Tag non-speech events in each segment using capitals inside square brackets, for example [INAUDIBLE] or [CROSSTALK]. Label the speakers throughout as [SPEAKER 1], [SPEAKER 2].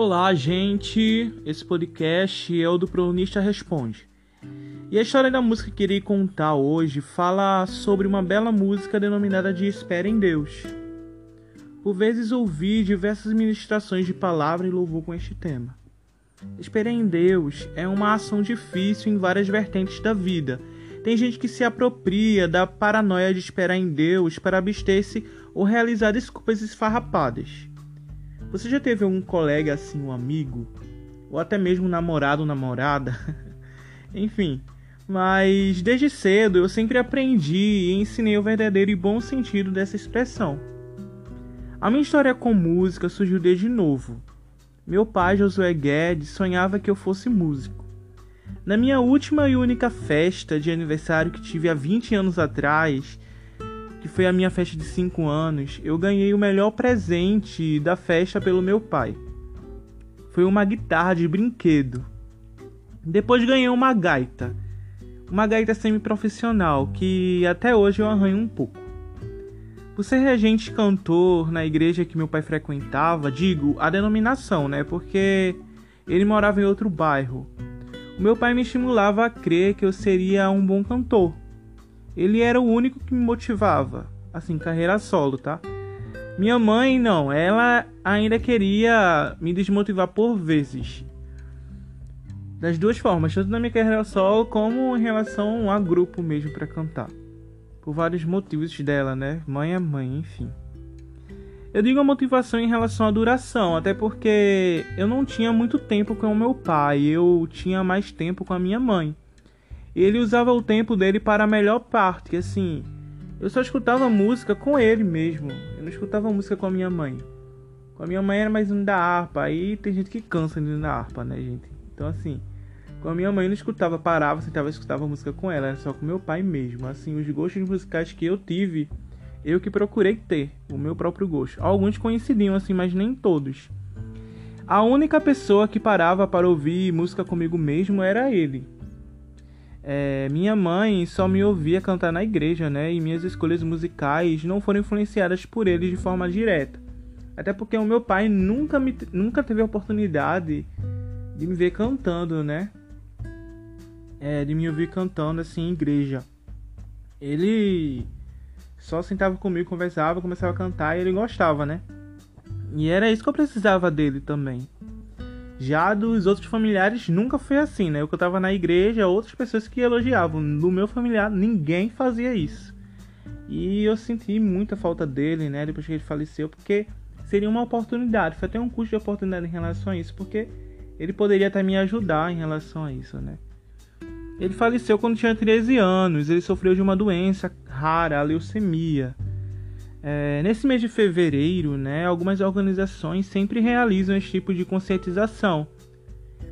[SPEAKER 1] Olá, gente! Esse podcast é o do Pronista Responde. E a história da música que irei contar hoje fala sobre uma bela música denominada de Espera em Deus. Por vezes ouvi diversas ministrações de palavra e louvor com este tema. Esperar em Deus é uma ação difícil em várias vertentes da vida. Tem gente que se apropria da paranoia de esperar em Deus para abster-se ou realizar desculpas esfarrapadas. Você já teve um colega assim, um amigo, ou até mesmo um namorado ou namorada? [LAUGHS] Enfim, mas desde cedo eu sempre aprendi e ensinei o verdadeiro e bom sentido dessa expressão. A minha história com música surgiu desde novo. Meu pai, Josué Guedes, sonhava que eu fosse músico. Na minha última e única festa de aniversário que tive há 20 anos atrás, que foi a minha festa de 5 anos, eu ganhei o melhor presente da festa pelo meu pai. Foi uma guitarra de brinquedo. Depois ganhei uma gaita. Uma gaita semi-profissional que até hoje eu arranho um pouco. Por ser regente cantor na igreja que meu pai frequentava, digo a denominação, né? Porque ele morava em outro bairro. O meu pai me estimulava a crer que eu seria um bom cantor. Ele era o único que me motivava, assim, carreira solo, tá? Minha mãe não, ela ainda queria me desmotivar por vezes. Das duas formas, tanto na minha carreira solo como em relação a grupo mesmo para cantar por vários motivos dela, né? Mãe é mãe, enfim. Eu digo a motivação em relação à duração, até porque eu não tinha muito tempo com o meu pai, eu tinha mais tempo com a minha mãe. Ele usava o tempo dele para a melhor parte, assim, eu só escutava música com ele mesmo. Eu não escutava música com a minha mãe. Com a minha mãe era mais um da harpa, aí tem gente que cansa de da harpa, né, gente? Então assim, com a minha mãe não escutava, parava, sentava e escutava música com ela, era só com meu pai mesmo. Assim, os gostos musicais que eu tive, eu que procurei ter, o meu próprio gosto. Alguns coincidiam assim, mas nem todos. A única pessoa que parava para ouvir música comigo mesmo era ele. É, minha mãe só me ouvia cantar na igreja, né? E minhas escolhas musicais não foram influenciadas por ele de forma direta. Até porque o meu pai nunca, me, nunca teve a oportunidade de me ver cantando, né? é, de me ouvir cantando assim em igreja. Ele só sentava comigo, conversava, começava a cantar e ele gostava, né? E era isso que eu precisava dele também. Já dos outros familiares nunca foi assim, né? Eu cantava na igreja, outras pessoas que elogiavam. No meu familiar, ninguém fazia isso. E eu senti muita falta dele, né? Depois que ele faleceu, porque seria uma oportunidade. Foi até um custo de oportunidade em relação a isso, porque ele poderia até me ajudar em relação a isso, né? Ele faleceu quando tinha 13 anos. Ele sofreu de uma doença rara, a leucemia. É, nesse mês de fevereiro, né, algumas organizações sempre realizam esse tipo de conscientização.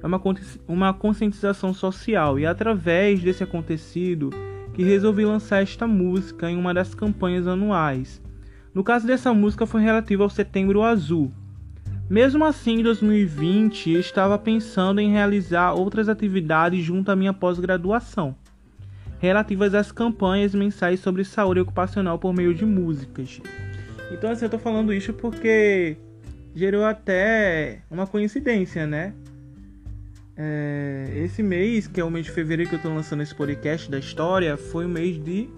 [SPEAKER 1] É uma, uma conscientização social e é através desse acontecido que resolvi lançar esta música em uma das campanhas anuais. No caso dessa música foi relativa ao Setembro Azul, mesmo assim, em 2020, estava pensando em realizar outras atividades junto à minha pós-graduação, relativas às campanhas mensais sobre saúde ocupacional por meio de músicas. Então, assim, eu tô falando isso porque gerou até uma coincidência, né? É, esse mês, que é o mês de fevereiro que eu tô lançando esse podcast da história, foi o mês de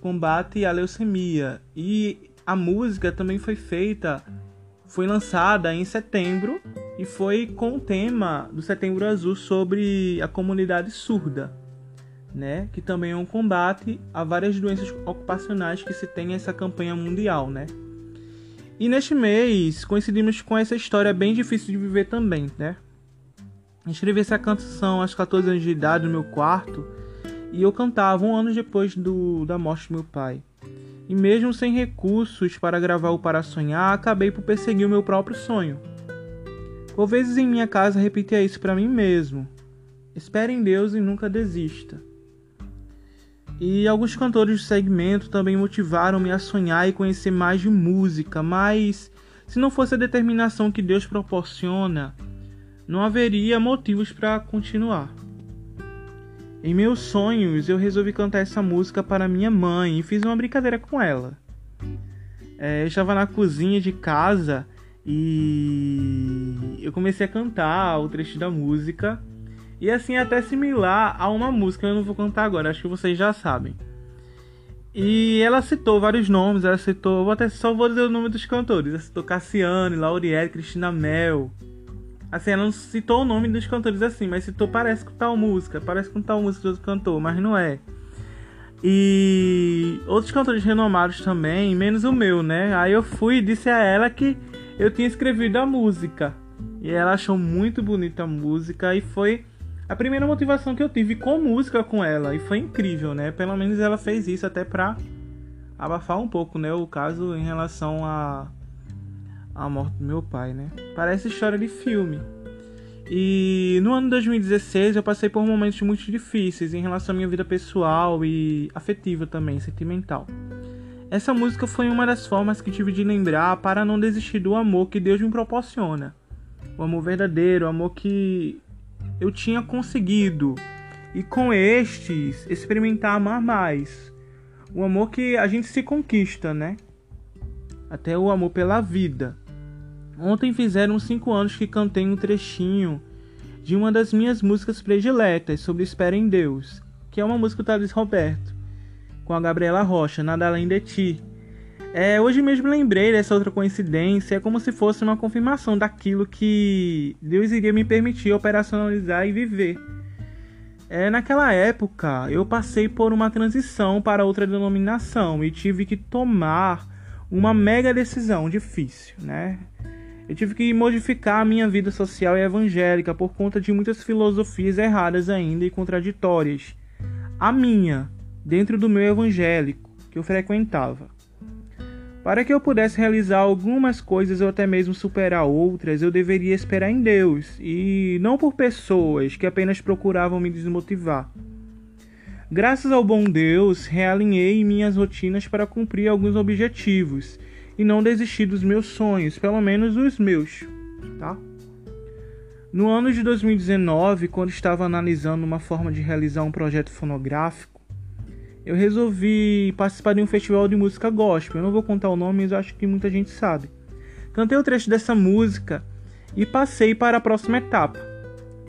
[SPEAKER 1] combate à leucemia. E a música também foi feita foi lançada em setembro e foi com o tema do Setembro Azul sobre a comunidade surda, né? Que também é um combate a várias doenças ocupacionais que se tem essa campanha mundial, né? E neste mês coincidimos com essa história bem difícil de viver também, né? Escrevi essa canção aos 14 anos de idade no meu quarto e eu cantava um ano depois do, da morte do meu pai. E mesmo sem recursos para gravar o Para Sonhar, acabei por perseguir o meu próprio sonho. Por vezes em minha casa repetia isso para mim mesmo: espere em Deus e nunca desista. E alguns cantores do segmento também motivaram-me a sonhar e conhecer mais de música, mas se não fosse a determinação que Deus proporciona, não haveria motivos para continuar. Em meus sonhos, eu resolvi cantar essa música para minha mãe e fiz uma brincadeira com ela. É, eu estava na cozinha de casa E eu comecei a cantar o trecho da música. E assim, é até similar a uma música, eu não vou cantar agora, acho que vocês já sabem. E ela citou vários nomes, ela citou, vou até só vou dizer o nome dos cantores. Ela citou Cassiane, Laurielle, Cristina Mel. Assim, ela não citou o nome dos cantores assim, mas citou parece com tal música, parece com tal música do outro cantor, mas não é. E outros cantores renomados também, menos o meu, né? Aí eu fui e disse a ela que eu tinha escrevido a música. E ela achou muito bonita a música e foi a primeira motivação que eu tive com música com ela. E foi incrível, né? Pelo menos ela fez isso até pra abafar um pouco, né? O caso em relação a a morte do meu pai, né? Parece história de filme. E no ano 2016 eu passei por momentos muito difíceis em relação à minha vida pessoal e afetiva também, sentimental. Essa música foi uma das formas que tive de lembrar para não desistir do amor que Deus me proporciona. O amor verdadeiro, o amor que eu tinha conseguido. E com estes, experimentar amar mais. O amor que a gente se conquista, né? Até o amor pela vida. Ontem fizeram cinco anos que cantei um trechinho de uma das minhas músicas prediletas sobre Espera em Deus, que é uma música do Thales Roberto, com a Gabriela Rocha, Nada Além de Ti. É, hoje mesmo lembrei dessa outra coincidência, é como se fosse uma confirmação daquilo que Deus iria me permitir operacionalizar e viver. É, naquela época, eu passei por uma transição para outra denominação e tive que tomar uma mega decisão difícil, né? Eu tive que modificar a minha vida social e evangélica por conta de muitas filosofias erradas ainda e contraditórias. A minha, dentro do meu evangélico, que eu frequentava. Para que eu pudesse realizar algumas coisas ou até mesmo superar outras, eu deveria esperar em Deus e não por pessoas que apenas procuravam me desmotivar. Graças ao bom Deus, realinhei minhas rotinas para cumprir alguns objetivos e não desistir dos meus sonhos, pelo menos os meus, tá? No ano de 2019, quando estava analisando uma forma de realizar um projeto fonográfico, eu resolvi participar de um festival de música gospel. Eu não vou contar o nome, mas eu acho que muita gente sabe. Cantei o trecho dessa música e passei para a próxima etapa.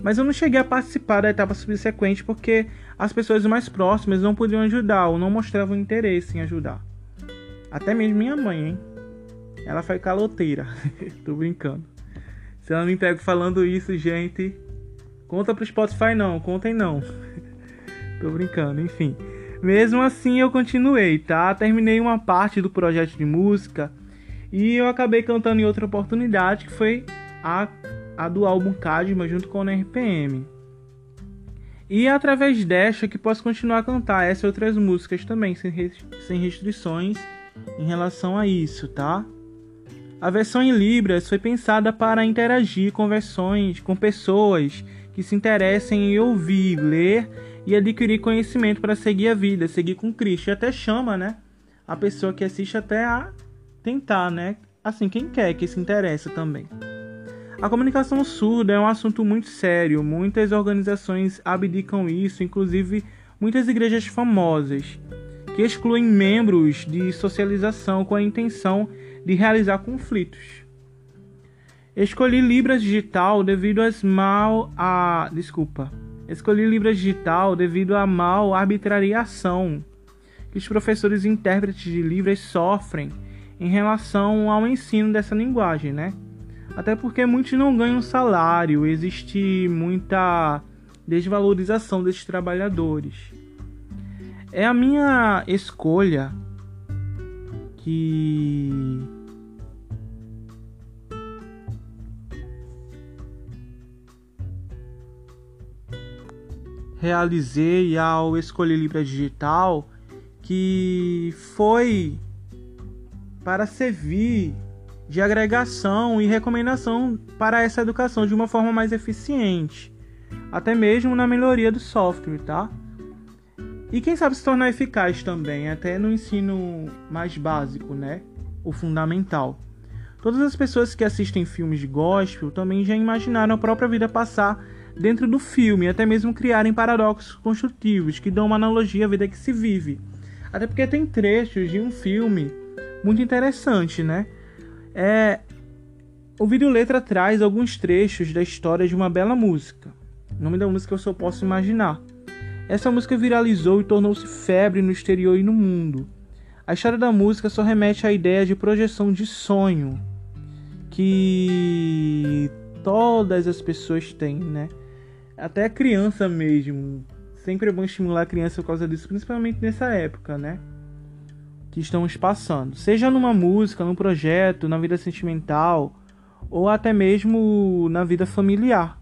[SPEAKER 1] Mas eu não cheguei a participar da etapa subsequente porque as pessoas mais próximas não podiam ajudar ou não mostravam interesse em ajudar. Até mesmo minha mãe, hein? Ela foi caloteira. [LAUGHS] Tô brincando. Se ela me pega falando isso, gente, conta pro Spotify não, contem não. [LAUGHS] Tô brincando, enfim. Mesmo assim eu continuei, tá? Terminei uma parte do projeto de música e eu acabei cantando em outra oportunidade que foi a, a do álbum Cadma junto com o RPM. E é através desta que posso continuar a cantar essas outras músicas também, sem, sem restrições em relação a isso, tá? A versão em Libras foi pensada para interagir com versões com pessoas que se interessem em ouvir, ler e adquirir conhecimento para seguir a vida, seguir com Cristo. E até chama, né? A pessoa que assiste até a tentar, né? Assim, quem quer que se interessa também. A comunicação surda é um assunto muito sério. Muitas organizações abdicam isso, inclusive muitas igrejas famosas, que excluem membros de socialização com a intenção de realizar conflitos. Escolhi Libras Digital devido às mal a desculpa. Escolhi Libras Digital devido à mal arbitrariação que os professores e intérpretes de Libras sofrem em relação ao ensino dessa linguagem, né? Até porque muitos não ganham salário, existe muita desvalorização desses trabalhadores. É a minha escolha que realizei ao escolher Libra Digital que foi para servir de agregação e recomendação para essa educação de uma forma mais eficiente, até mesmo na melhoria do software, tá? E quem sabe se tornar eficaz também, até no ensino mais básico, né? O fundamental. Todas as pessoas que assistem filmes de gospel também já imaginaram a própria vida passar dentro do filme, até mesmo criarem paradoxos construtivos que dão uma analogia à vida que se vive. Até porque tem trechos de um filme muito interessante, né? É O vídeo letra traz alguns trechos da história de uma bela música. O nome da música eu só posso imaginar. Essa música viralizou e tornou-se febre no exterior e no mundo. A história da música só remete à ideia de projeção de sonho que todas as pessoas têm, né? Até a criança mesmo. Sempre é bom estimular a criança por causa disso, principalmente nessa época, né? Que estamos passando. Seja numa música, num projeto, na vida sentimental, ou até mesmo na vida familiar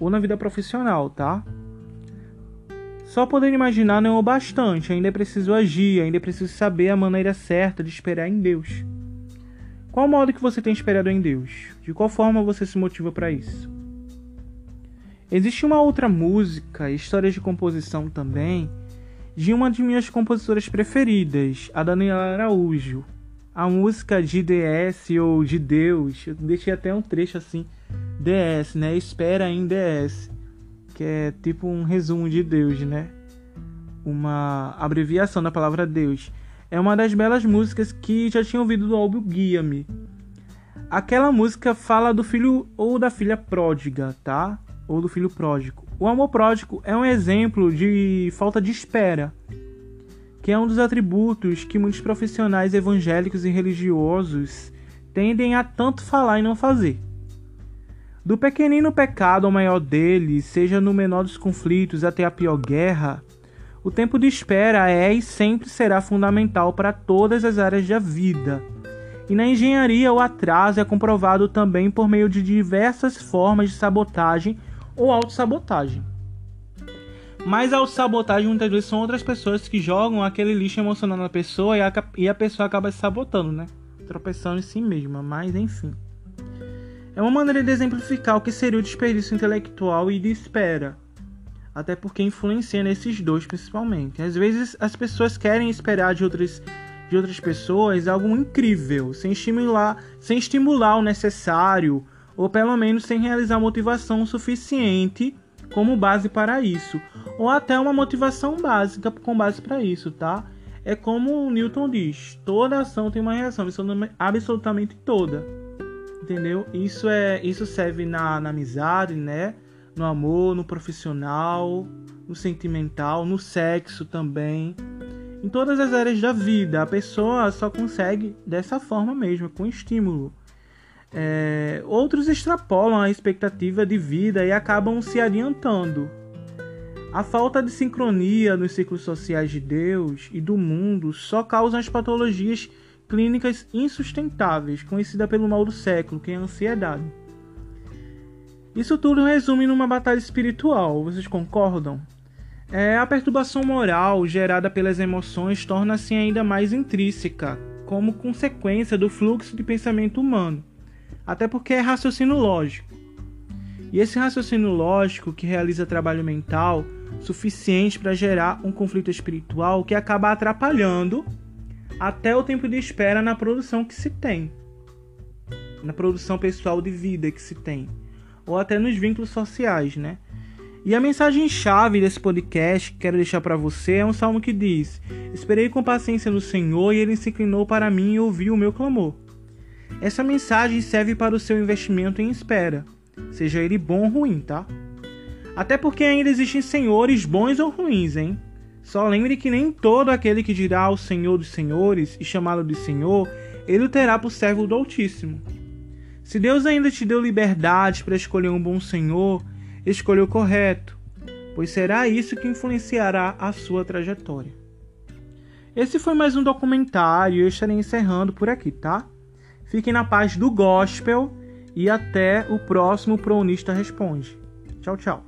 [SPEAKER 1] ou na vida profissional, tá? Só poder imaginar não é o bastante, ainda é preciso agir, ainda é preciso saber a maneira certa de esperar em Deus. Qual modo que você tem esperado em Deus? De qual forma você se motiva para isso? Existe uma outra música, história de composição também, de uma de minhas compositoras preferidas, a Daniela Araújo a música de DS ou de Deus, eu deixei até um trecho assim, DS, né? Espera em DS, que é tipo um resumo de Deus, né? Uma abreviação da palavra Deus. É uma das belas músicas que já tinha ouvido do álbum Guia-me. Aquela música fala do filho ou da filha pródiga, tá? Ou do filho pródigo. O amor pródigo é um exemplo de falta de espera que é um dos atributos que muitos profissionais evangélicos e religiosos tendem a tanto falar e não fazer. Do pequenino pecado ao maior dele, seja no menor dos conflitos até a pior guerra, o tempo de espera é e sempre será fundamental para todas as áreas da vida. E na engenharia, o atraso é comprovado também por meio de diversas formas de sabotagem ou autossabotagem. Mas a sabotagem muitas vezes são outras pessoas que jogam aquele lixo emocional na pessoa e a, e a pessoa acaba se sabotando, né? Tropeçando em si mesma, mas enfim. É uma maneira de exemplificar o que seria o desperdício intelectual e de espera. Até porque influencia nesses dois principalmente. Às vezes as pessoas querem esperar de outras, de outras pessoas algo incrível, sem estimular, sem estimular o necessário, ou pelo menos sem realizar motivação suficiente como base para isso, ou até uma motivação básica com base para isso, tá? É como Newton diz: toda ação tem uma reação, absolutamente toda. Entendeu? Isso é, isso serve na, na amizade, né? No amor, no profissional, no sentimental, no sexo também. Em todas as áreas da vida, a pessoa só consegue dessa forma mesmo, com estímulo. É, outros extrapolam a expectativa de vida e acabam se adiantando. A falta de sincronia nos ciclos sociais de Deus e do mundo só causa as patologias clínicas insustentáveis, conhecida pelo mal do século, que é a ansiedade. Isso tudo resume numa batalha espiritual, vocês concordam? É, a perturbação moral gerada pelas emoções torna-se ainda mais intrínseca, como consequência do fluxo de pensamento humano até porque é raciocínio lógico. E esse raciocínio lógico que realiza trabalho mental suficiente para gerar um conflito espiritual que acaba atrapalhando até o tempo de espera na produção que se tem, na produção pessoal de vida que se tem, ou até nos vínculos sociais, né? E a mensagem chave desse podcast que quero deixar para você é um salmo que diz: Esperei com paciência no Senhor e ele se inclinou para mim e ouviu o meu clamor. Essa mensagem serve para o seu investimento em espera, seja ele bom ou ruim, tá? Até porque ainda existem senhores bons ou ruins, hein? Só lembre que nem todo aquele que dirá ao Senhor dos Senhores e chamá-lo de Senhor, ele o terá por servo do Altíssimo. Se Deus ainda te deu liberdade para escolher um bom Senhor, escolha o correto, pois será isso que influenciará a sua trajetória. Esse foi mais um documentário e eu estarei encerrando por aqui, tá? Fiquem na paz do gospel e até o próximo Pronista Responde. Tchau, tchau.